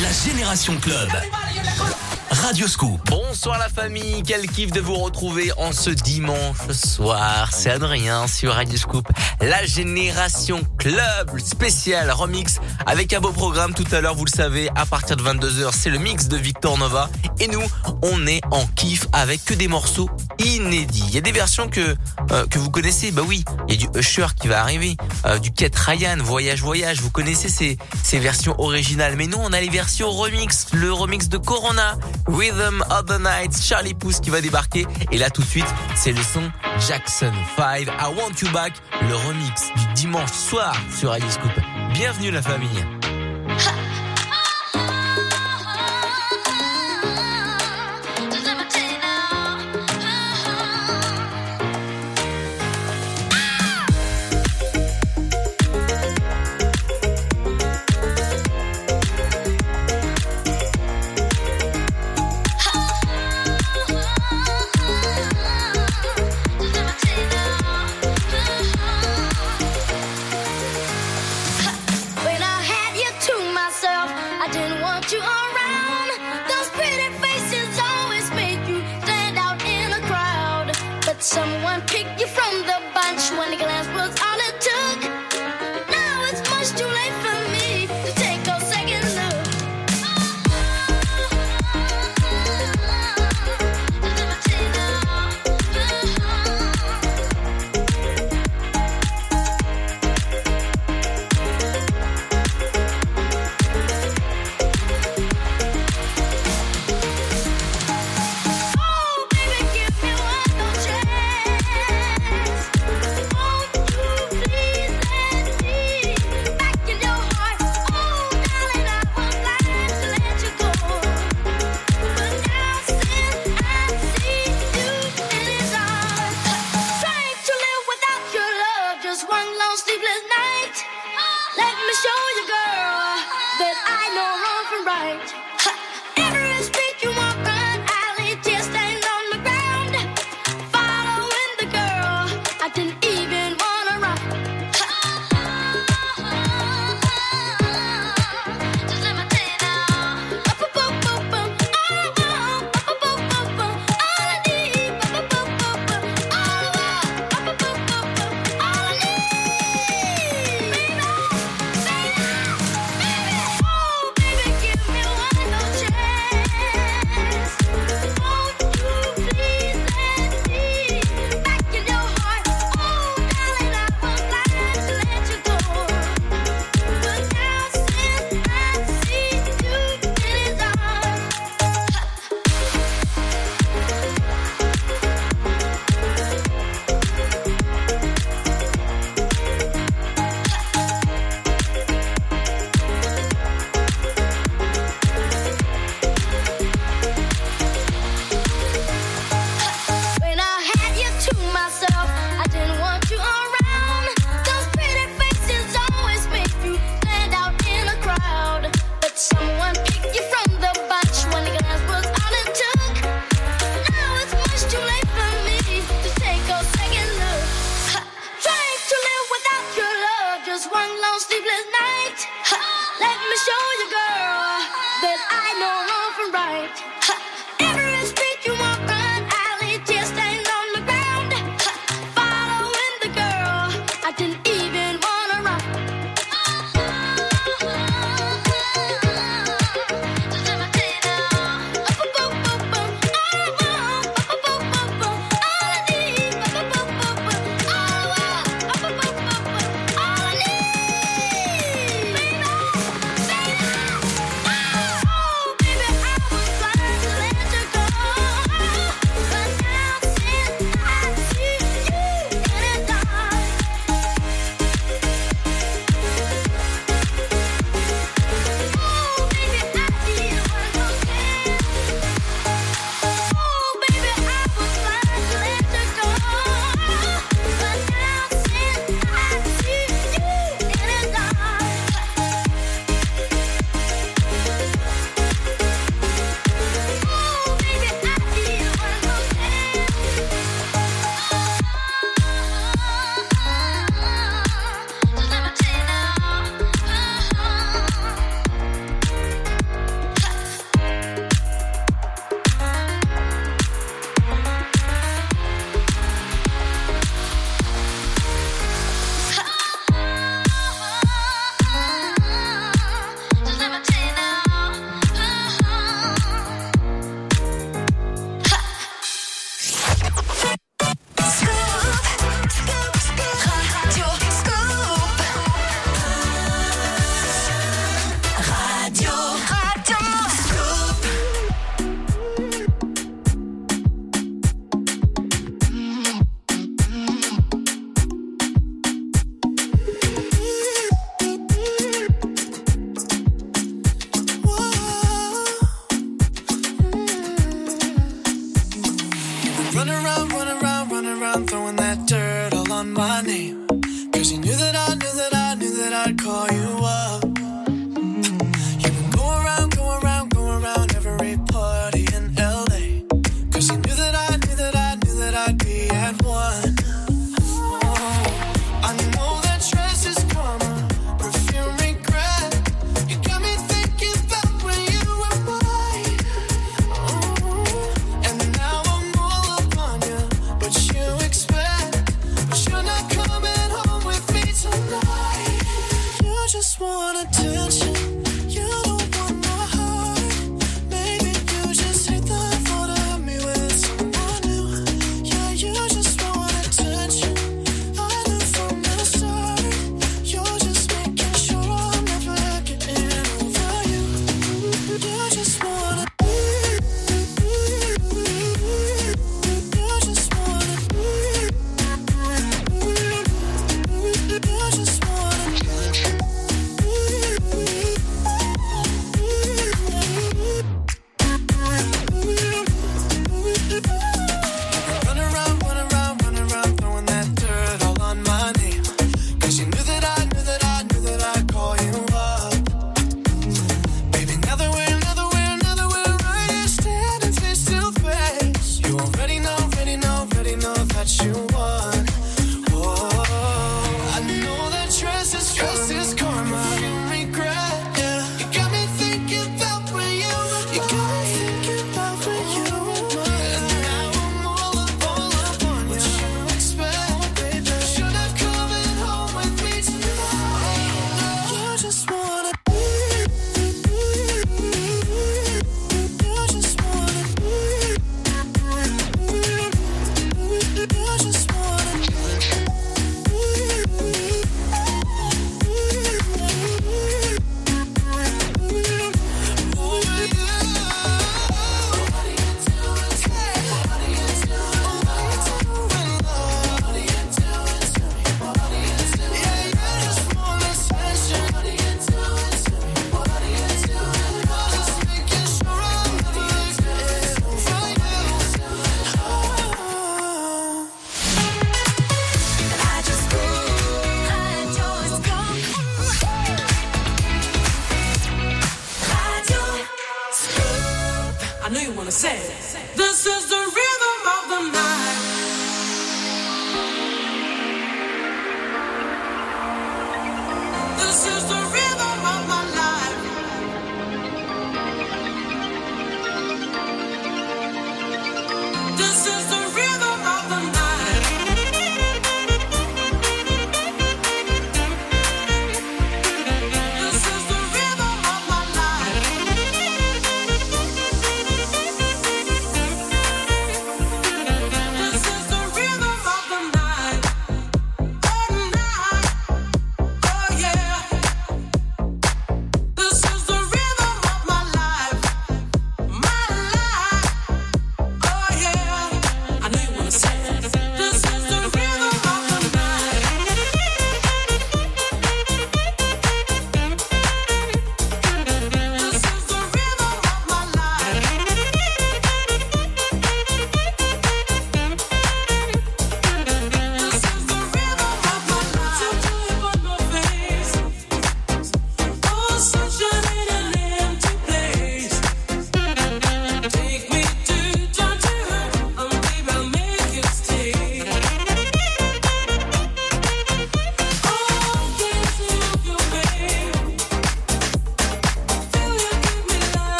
La Génération Club. Radio Scoop. Bonsoir la famille, quel kiff de vous retrouver en ce dimanche soir. C'est Adrien sur Radio Scoop. La Génération Club spécial remix avec un beau programme tout à l'heure, vous le savez, à partir de 22h, c'est le mix de Victor Nova. Et nous, on est en kiff avec que des morceaux inédits. Il y a des versions que euh, que vous connaissez, bah oui, il y a du Usher qui va arriver, euh, du Kate Ryan, Voyage Voyage, vous connaissez ces, ces versions originales. Mais nous, on a les versions remix, le remix de Corona, Rhythm of the Night, Charlie Puth qui va débarquer. Et là, tout de suite, c'est le son Jackson 5, I Want You Back, le remix du dimanche soir sur Radio Scoop. Bienvenue la famille.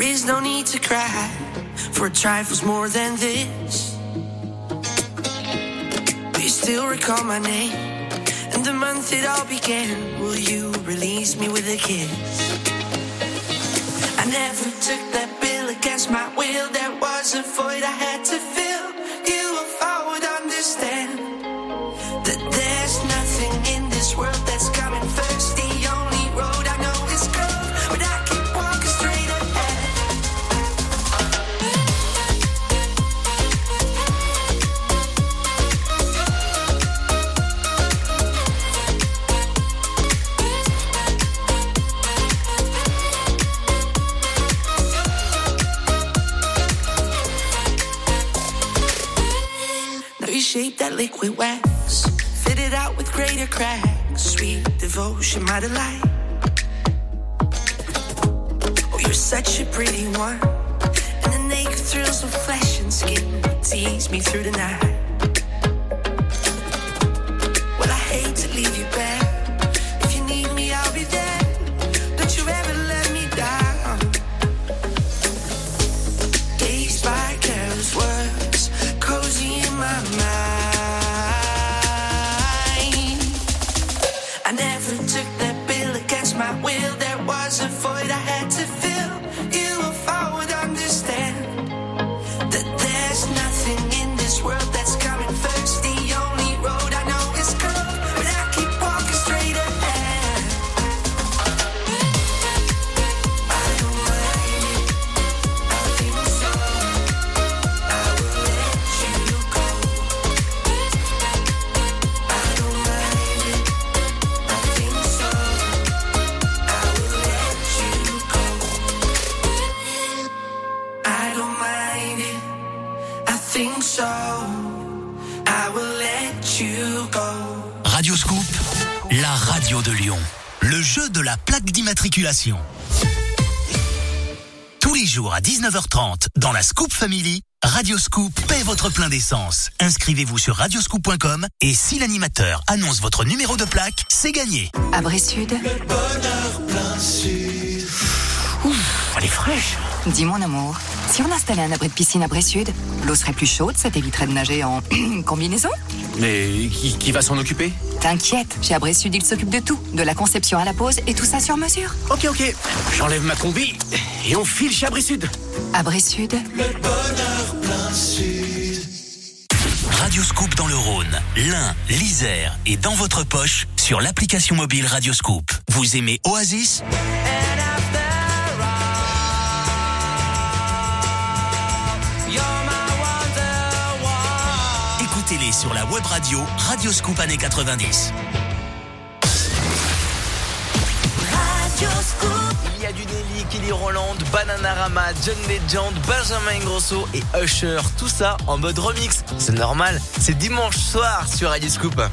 There is no need to cry for trifles more than this. Do you still recall my name and the month it all began? Will you release me with a kiss? I never took plaque d'immatriculation. Tous les jours à 19h30 dans la Scoop Family, Radio Scoop paie votre plein d'essence. Inscrivez-vous sur radioscoop.com et si l'animateur annonce votre numéro de plaque, c'est gagné. Abré Sud, Elle est fraîche. Dis mon amour, si on installait un abri de piscine à Bré Sud, l'eau serait plus chaude, ça t'éviterait de nager en combinaison Mais qui, qui va s'en occuper? T'inquiète, chez Abré Sud, ils s'occupent de tout, de la conception à la pose et tout ça sur mesure. Ok, ok. J'enlève ma combi et on file chez Abri Sud. Abré Sud, Radio Scoop dans le Rhône, l'Ain, l'Isère et dans votre poche sur l'application mobile Radio Scoop. Vous aimez Oasis? Écoutez-les sur la web radio Radio Scoop années 90. Il y a du Nelly, Kelly Roland, Bananarama, John Legend, Benjamin Ingrosso et Usher. Tout ça en mode remix. C'est normal. C'est dimanche soir sur Radio Scoop. And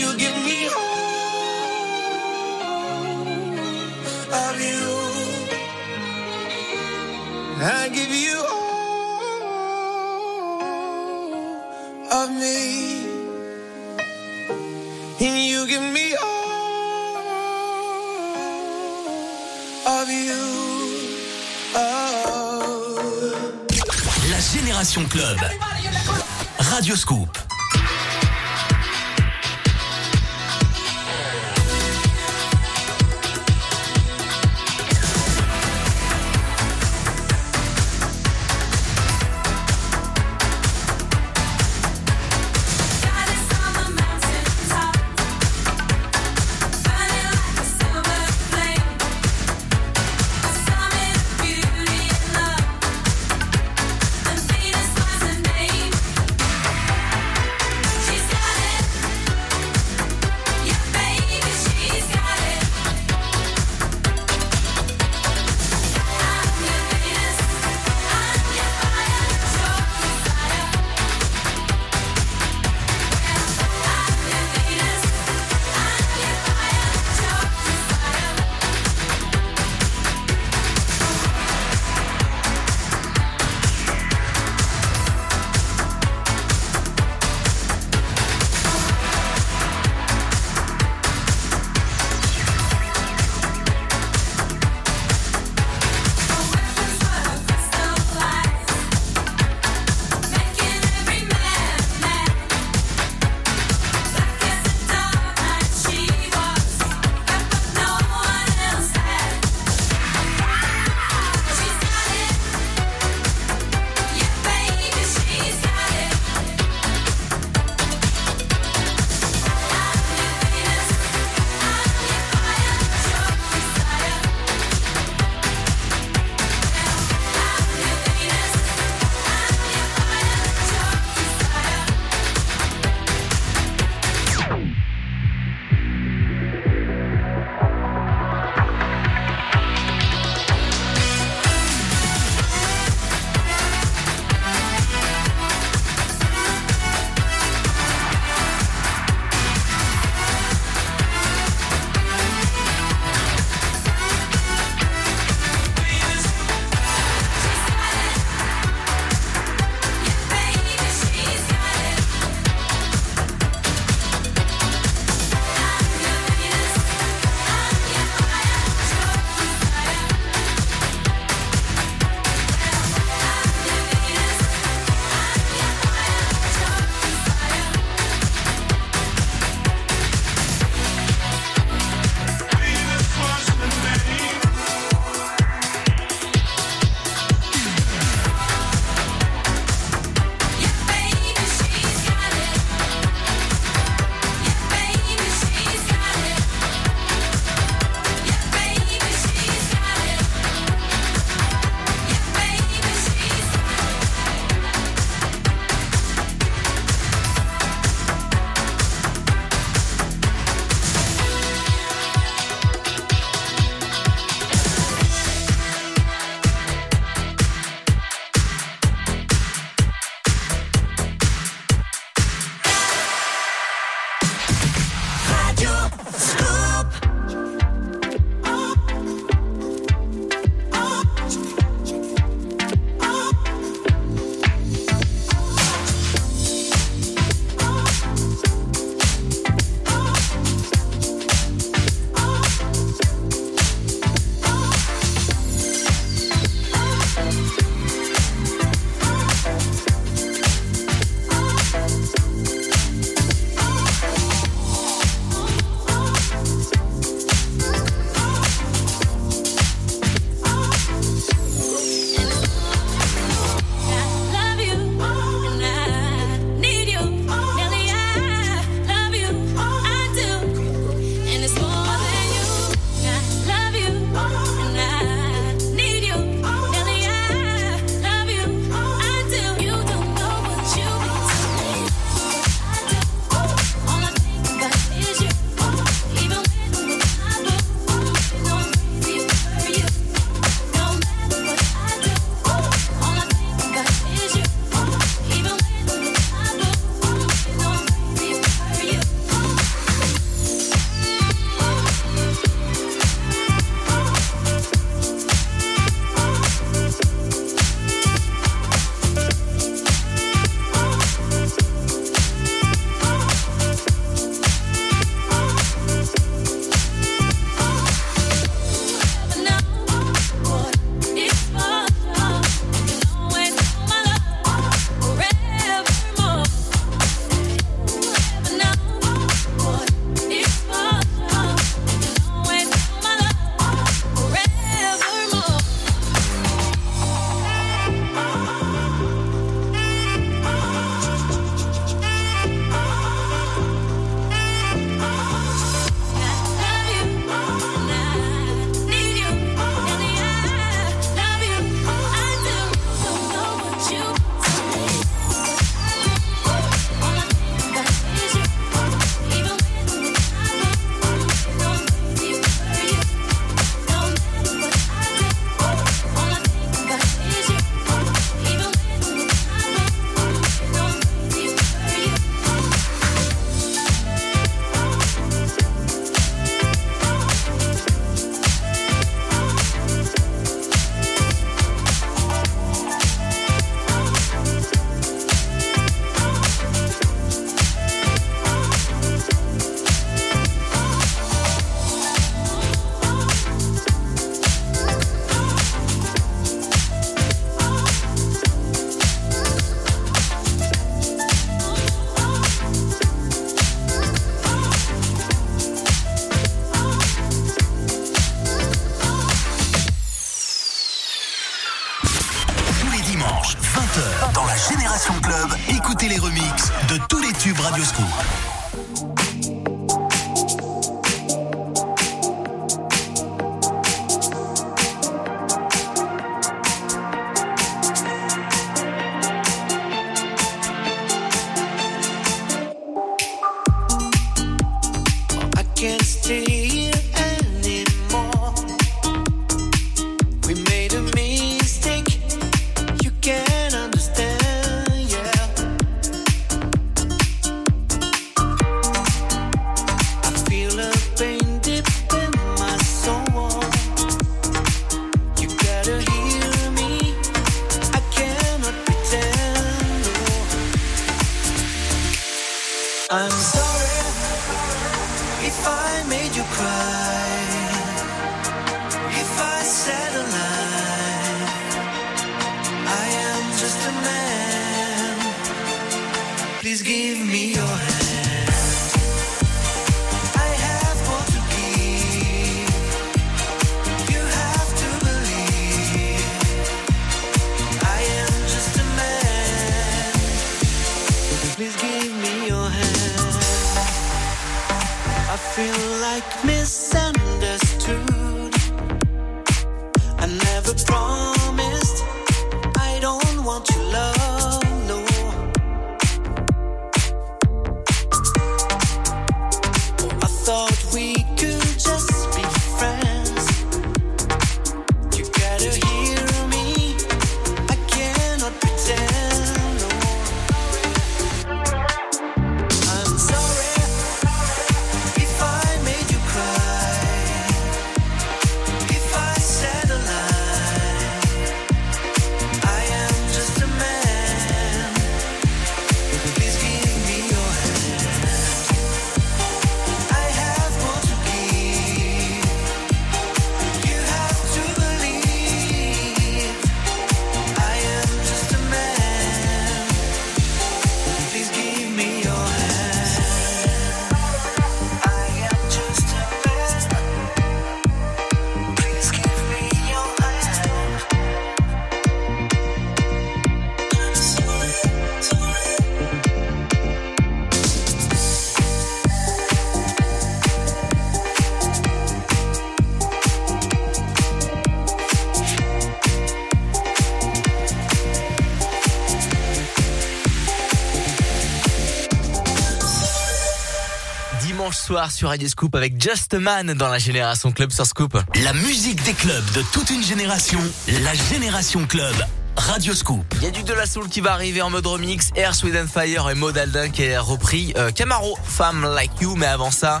Dimanche soir sur Radio Scoop avec Just a Man dans la Génération Club sur Scoop. La musique des clubs de toute une génération, la Génération Club, Radioscoop. Il y a du De La Soul qui va arriver en mode remix, Air, Sweden Fire et Maud Aldin qui a repris euh, Camaro, Femme Like You, mais avant ça,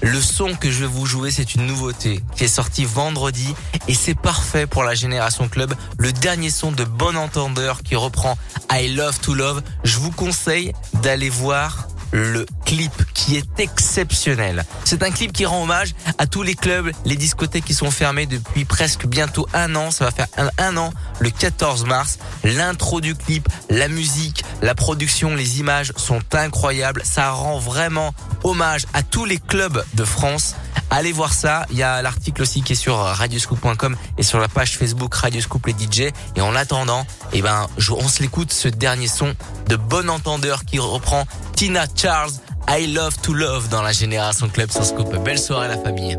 le son que je vais vous jouer, c'est une nouveauté qui est sortie vendredi et c'est parfait pour la Génération Club. Le dernier son de Bon Entendeur qui reprend I Love to Love. Je vous conseille d'aller voir le clip qui est exceptionnel. C'est un clip qui rend hommage à tous les clubs, les discothèques qui sont fermés depuis presque bientôt un an. Ça va faire un, an le 14 mars. L'intro du clip, la musique, la production, les images sont incroyables. Ça rend vraiment hommage à tous les clubs de France. Allez voir ça. Il y a l'article aussi qui est sur radioscoop.com et sur la page Facebook Radioscoop les DJ. Et en attendant, eh ben, on se l'écoute ce dernier son de Bon Entendeur qui reprend Tina Charles, I Love to Love dans la Génération Club sur Scoop. Belle soirée la famille.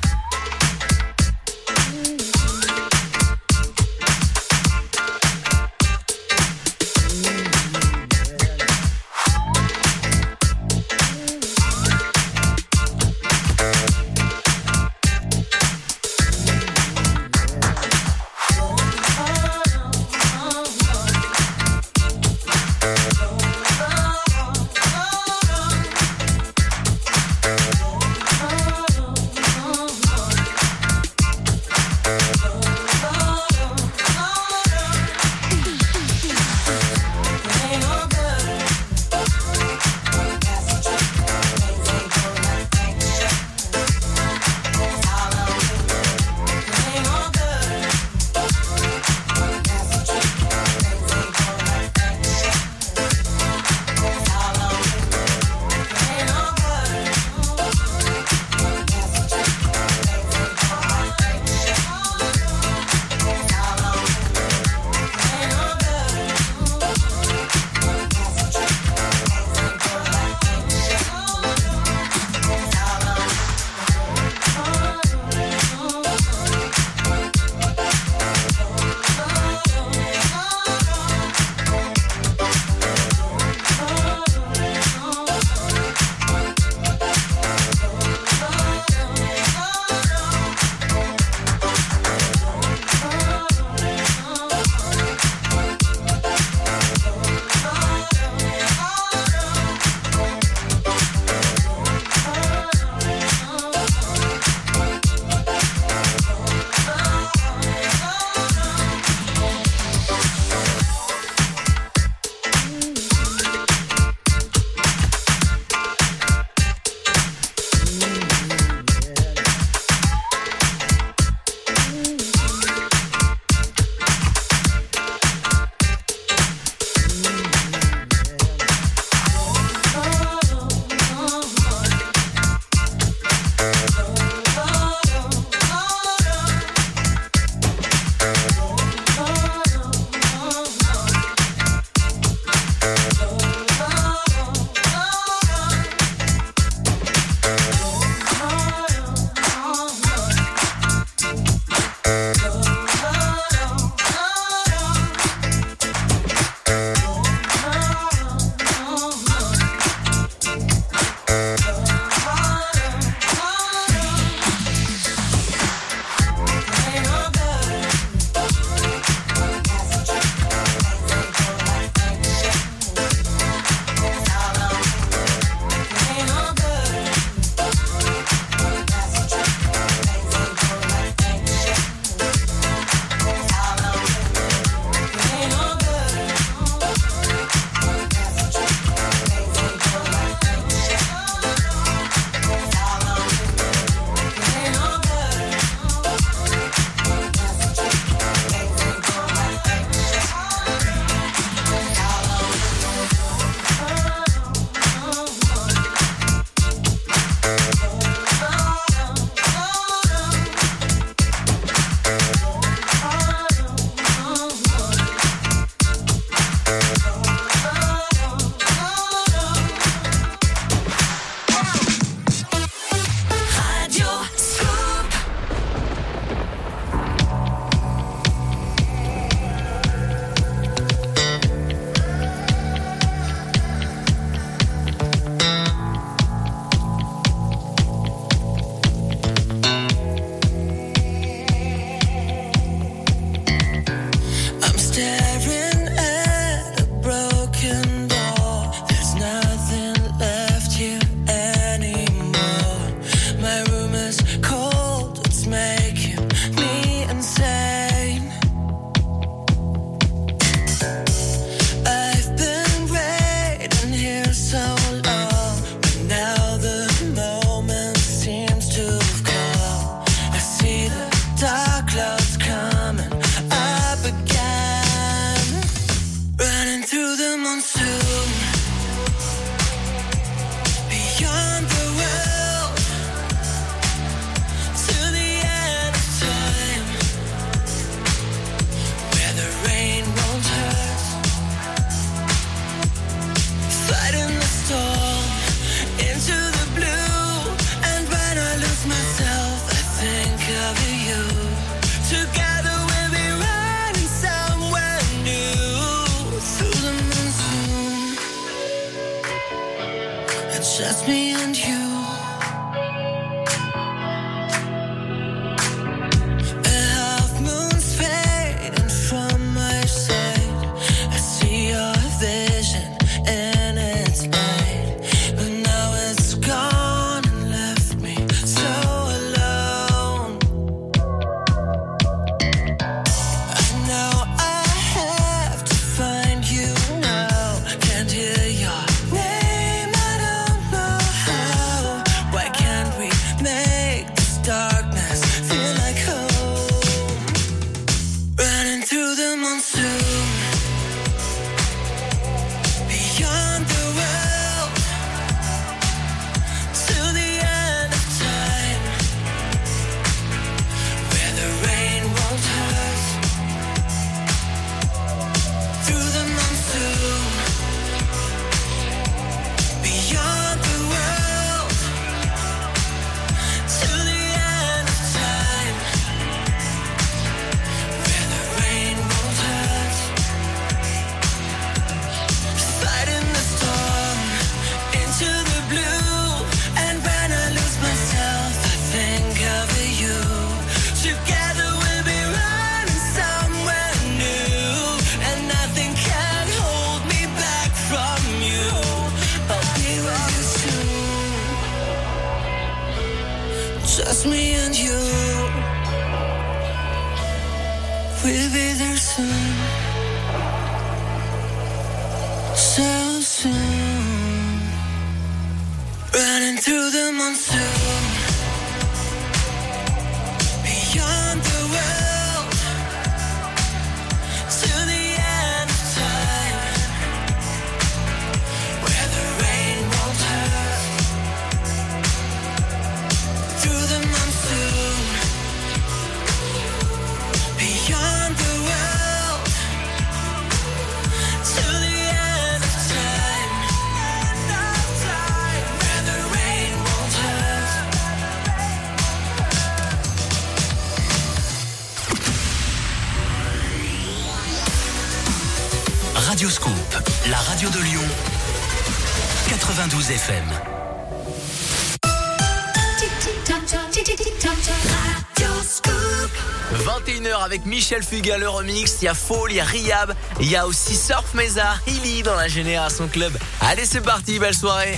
Michel le remix, il y a Fall, il y a Riab, il y a aussi Surf Mesa, Hilly dans la Génération Club. Allez, c'est parti, belle soirée.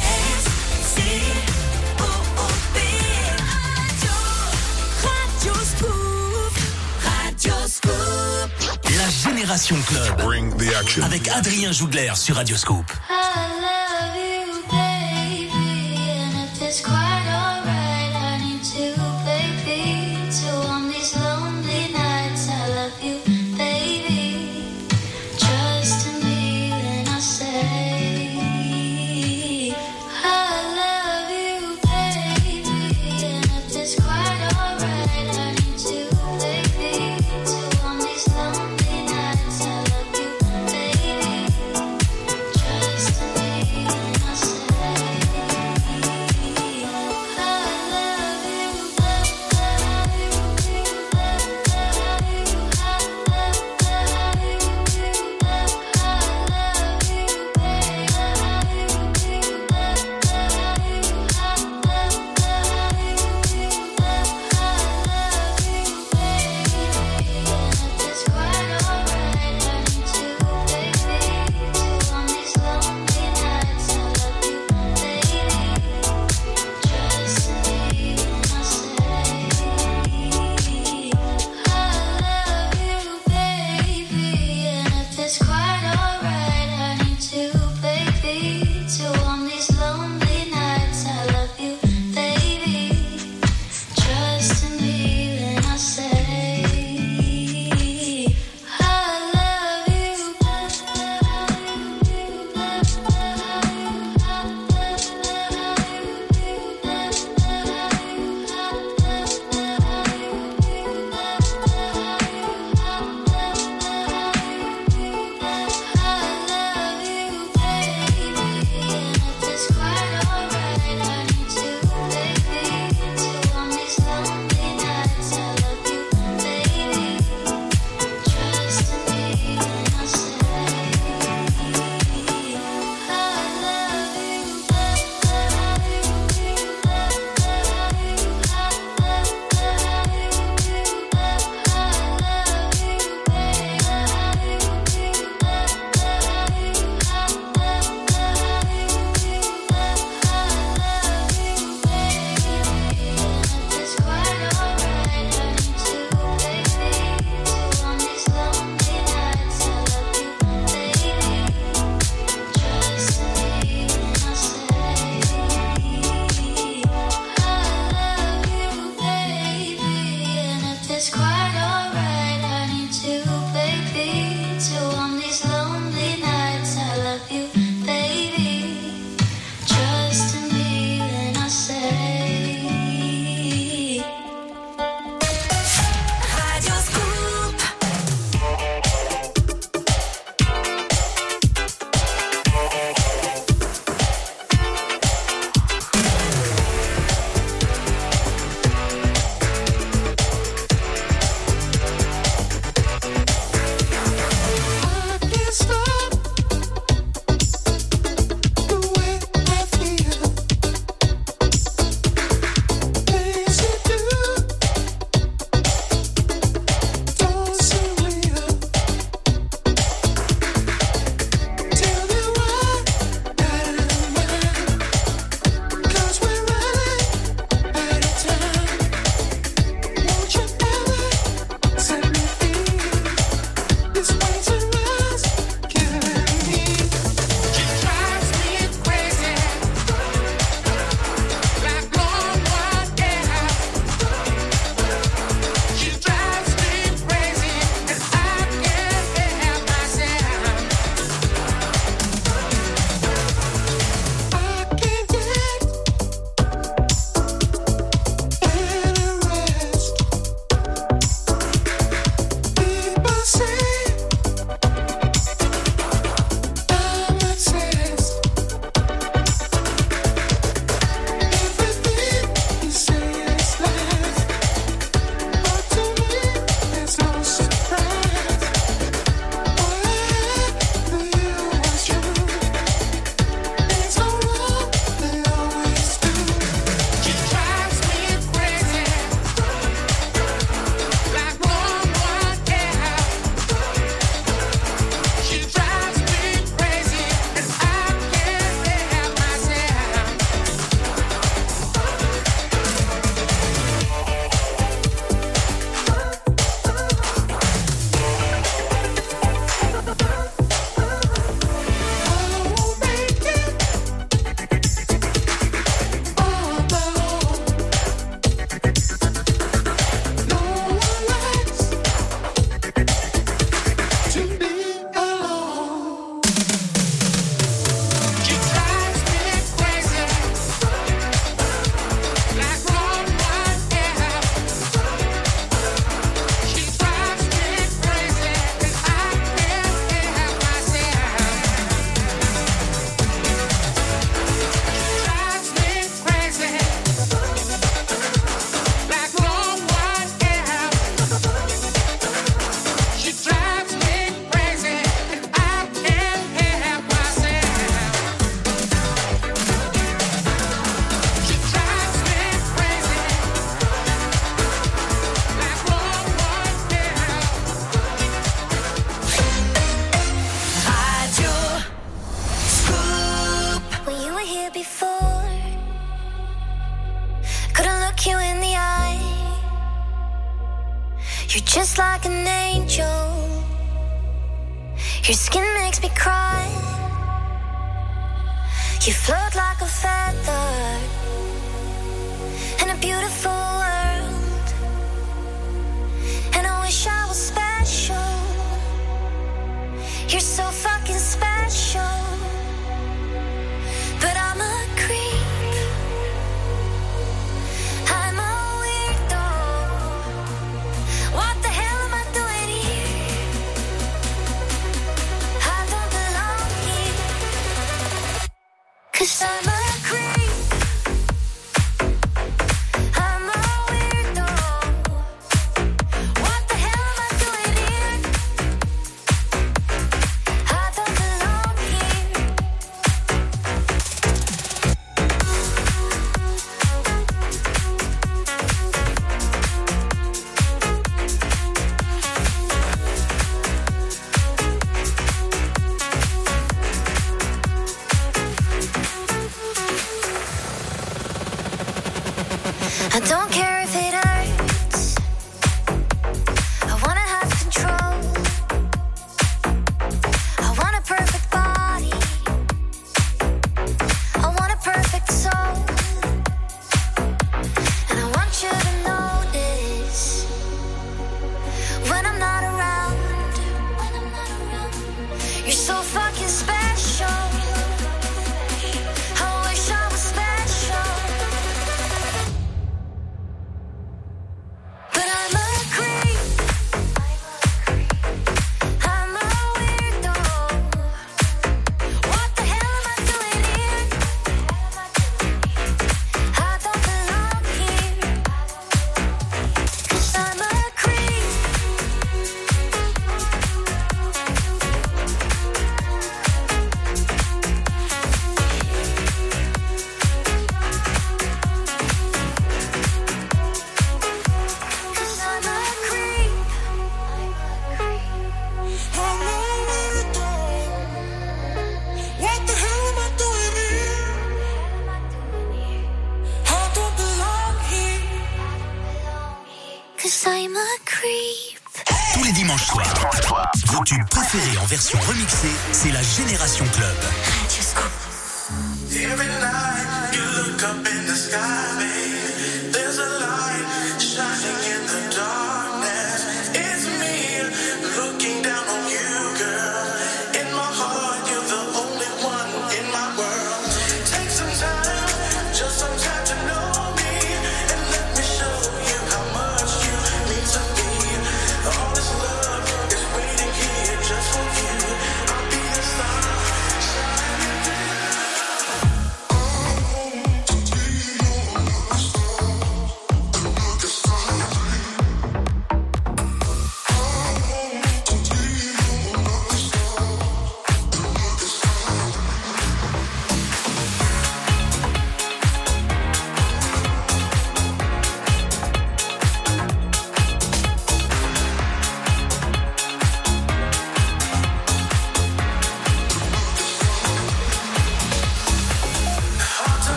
La Génération Club. Avec Adrien Jougler sur Radio Scoop.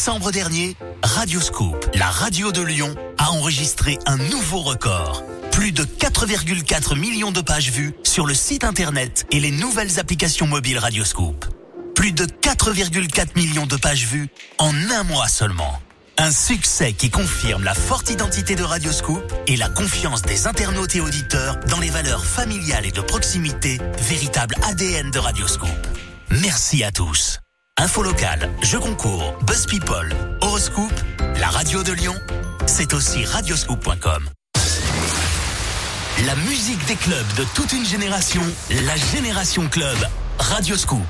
Décembre dernier, Radioscoop, la radio de Lyon, a enregistré un nouveau record. Plus de 4,4 millions de pages vues sur le site internet et les nouvelles applications mobiles Radioscoop. Plus de 4,4 millions de pages vues en un mois seulement. Un succès qui confirme la forte identité de Radioscoop et la confiance des internautes et auditeurs dans les valeurs familiales et de proximité, véritable ADN de Radioscoop. Merci à tous. Info locale, jeux concours, Buzz People, Horoscope, la radio de Lyon, c'est aussi radioscoop.com. La musique des clubs de toute une génération, la Génération Club, Radioscoop.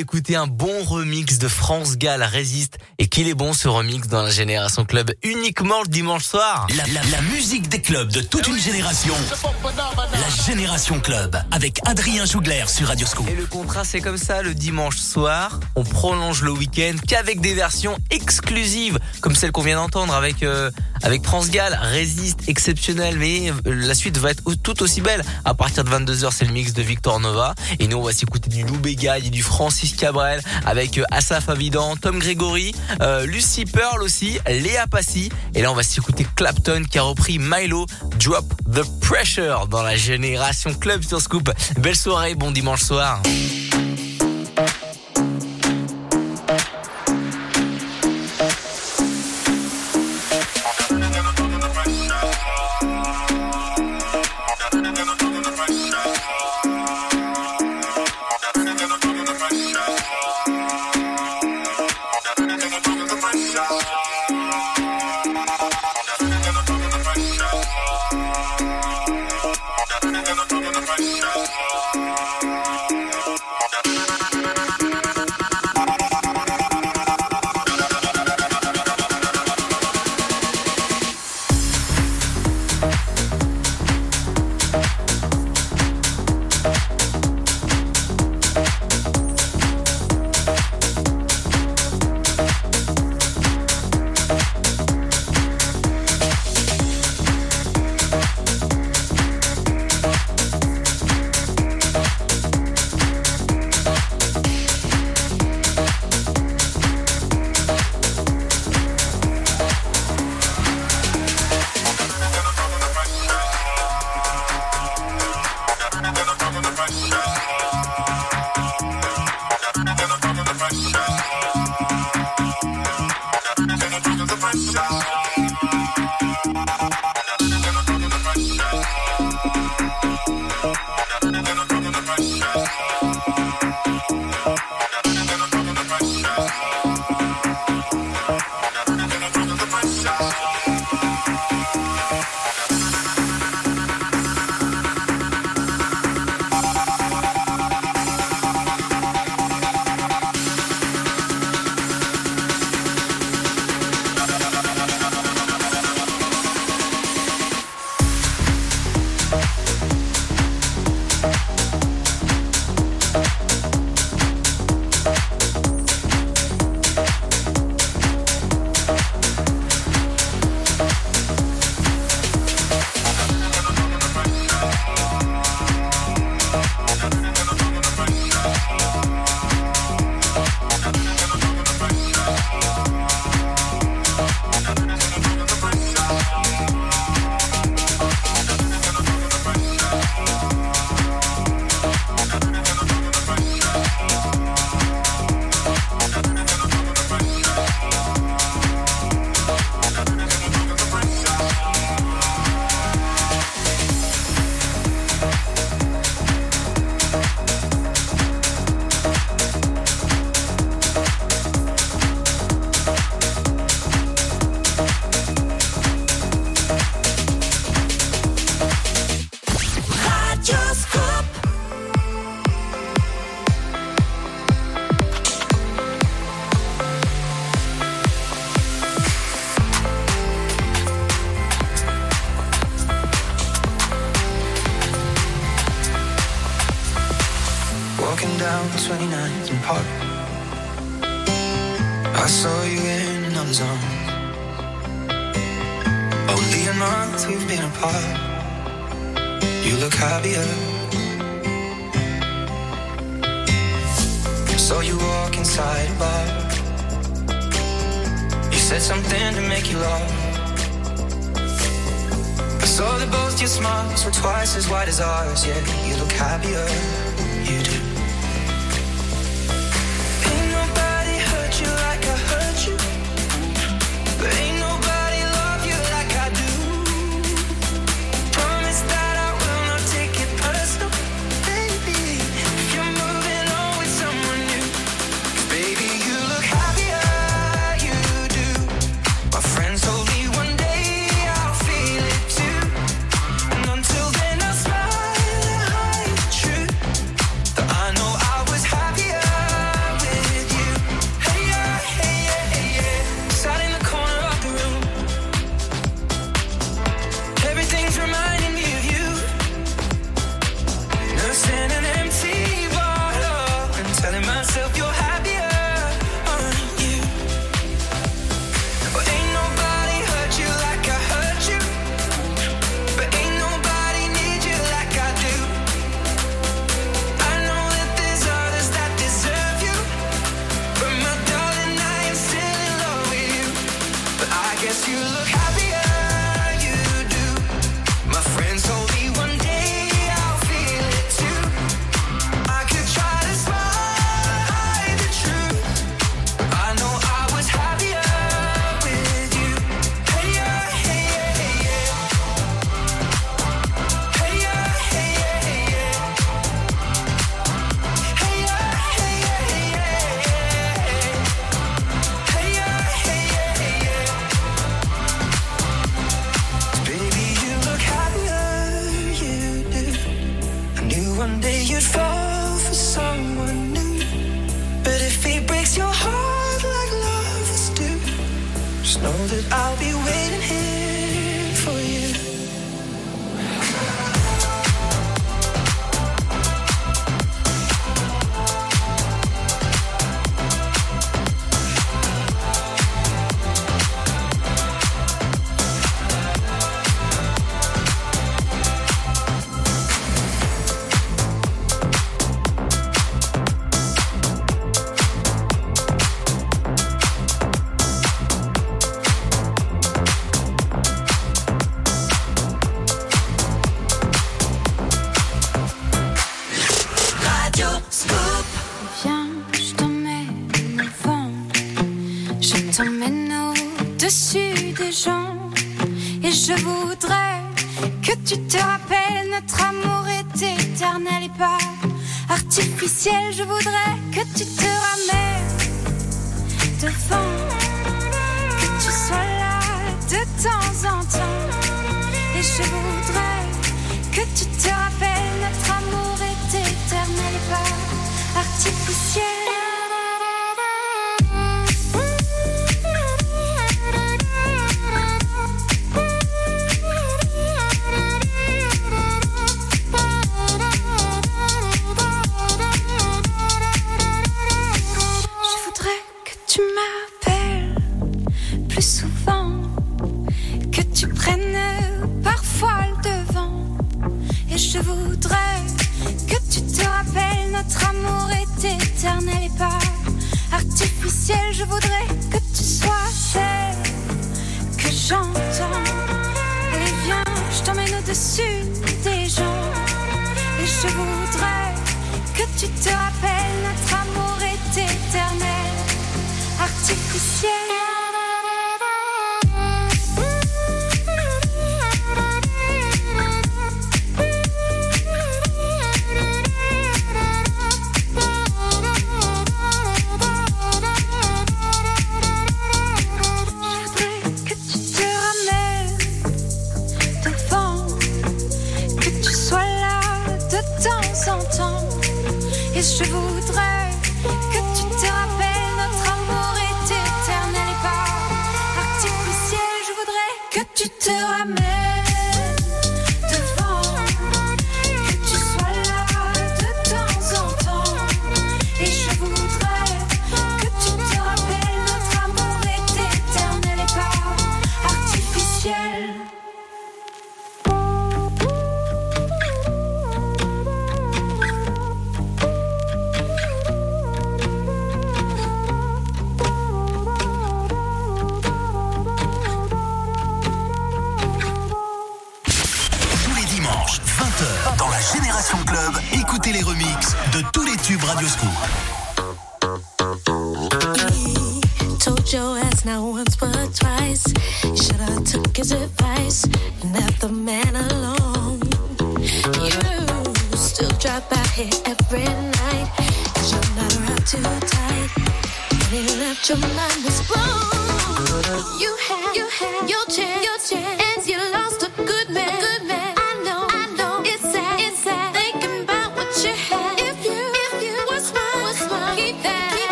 D'écouter un bon remix de France Gall Résiste. Et qu'il est bon ce remix dans la Génération Club uniquement le dimanche soir. La, la- la musique des clubs de toute une génération. La Génération Club avec Adrien Jougler sur Radioscoop. Et le contrat c'est comme ça le dimanche soir. On prolonge le week-end qu'avec des versions exclusives comme celle qu'on vient d'entendre avec euh, avec France Gall. Résiste exceptionnel mais euh, la suite va être tout aussi belle. À partir de 22h c'est le mix de Victor Nova. Et nous on va s'écouter du Lou Bégaille et du Francis Cabrel avec euh, Asaf Avidan, Tom Grégory, euh, Lucy Pearl aussi, Léa Passy. Et là on va s'écouter Clapton qui a repris Milo Drop the Pressure dans la Génération Club sur Scoop. Belle soirée, bon dimanche soir.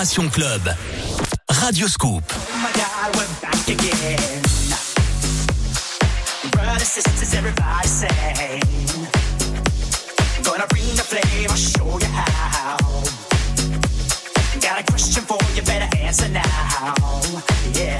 Génération Club. Radio Scoop. Oh my God, we're back again. Brothers, sisters, everybody sing. Gonna bring the flame, I'll show you how. Got a question for you, better answer now. Yeah.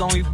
only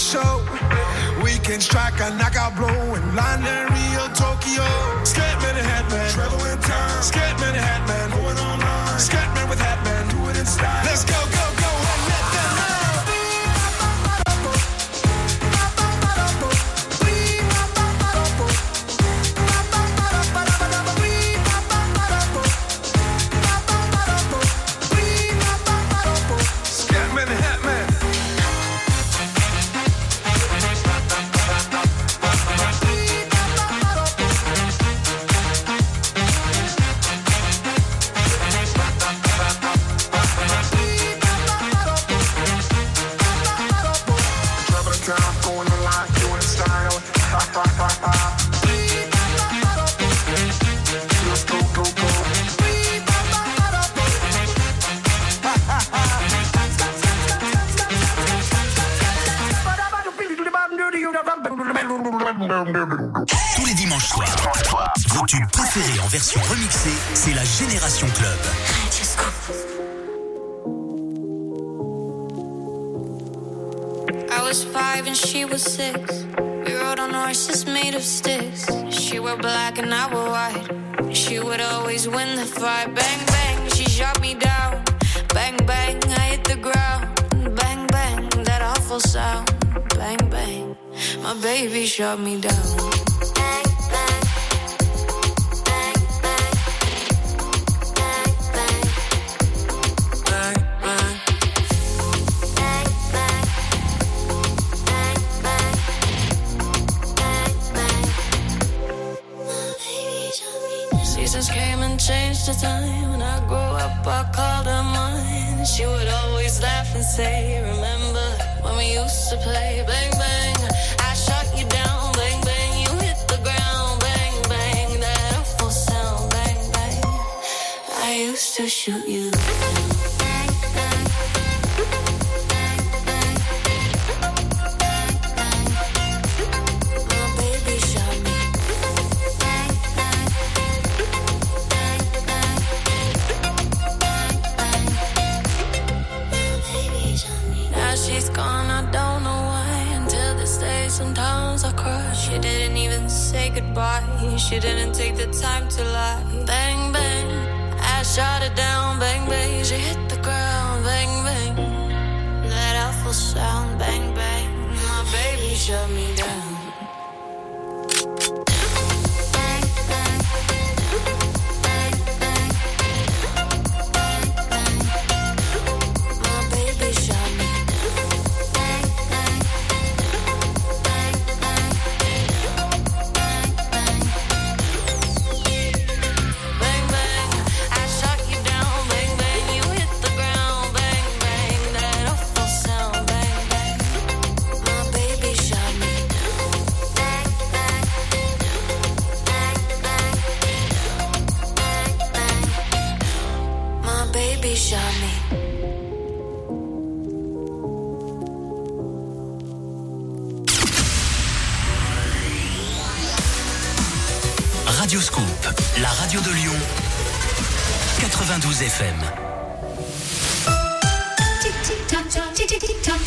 show. we can strike, a knockout blow in London, Rio, Tokyo. Scatman and Hatman, travel in time. Scatman and Hatman, going online. Scatman with Hatman, do it in style. Let's go, go. was six. We rode on horses made of sticks. She wore black and I wore white. She would always win the fight. Bang, bang, she shot me down. Bang, bang, I hit the ground. Bang, bang, that awful sound. Bang, bang, my baby shot me down.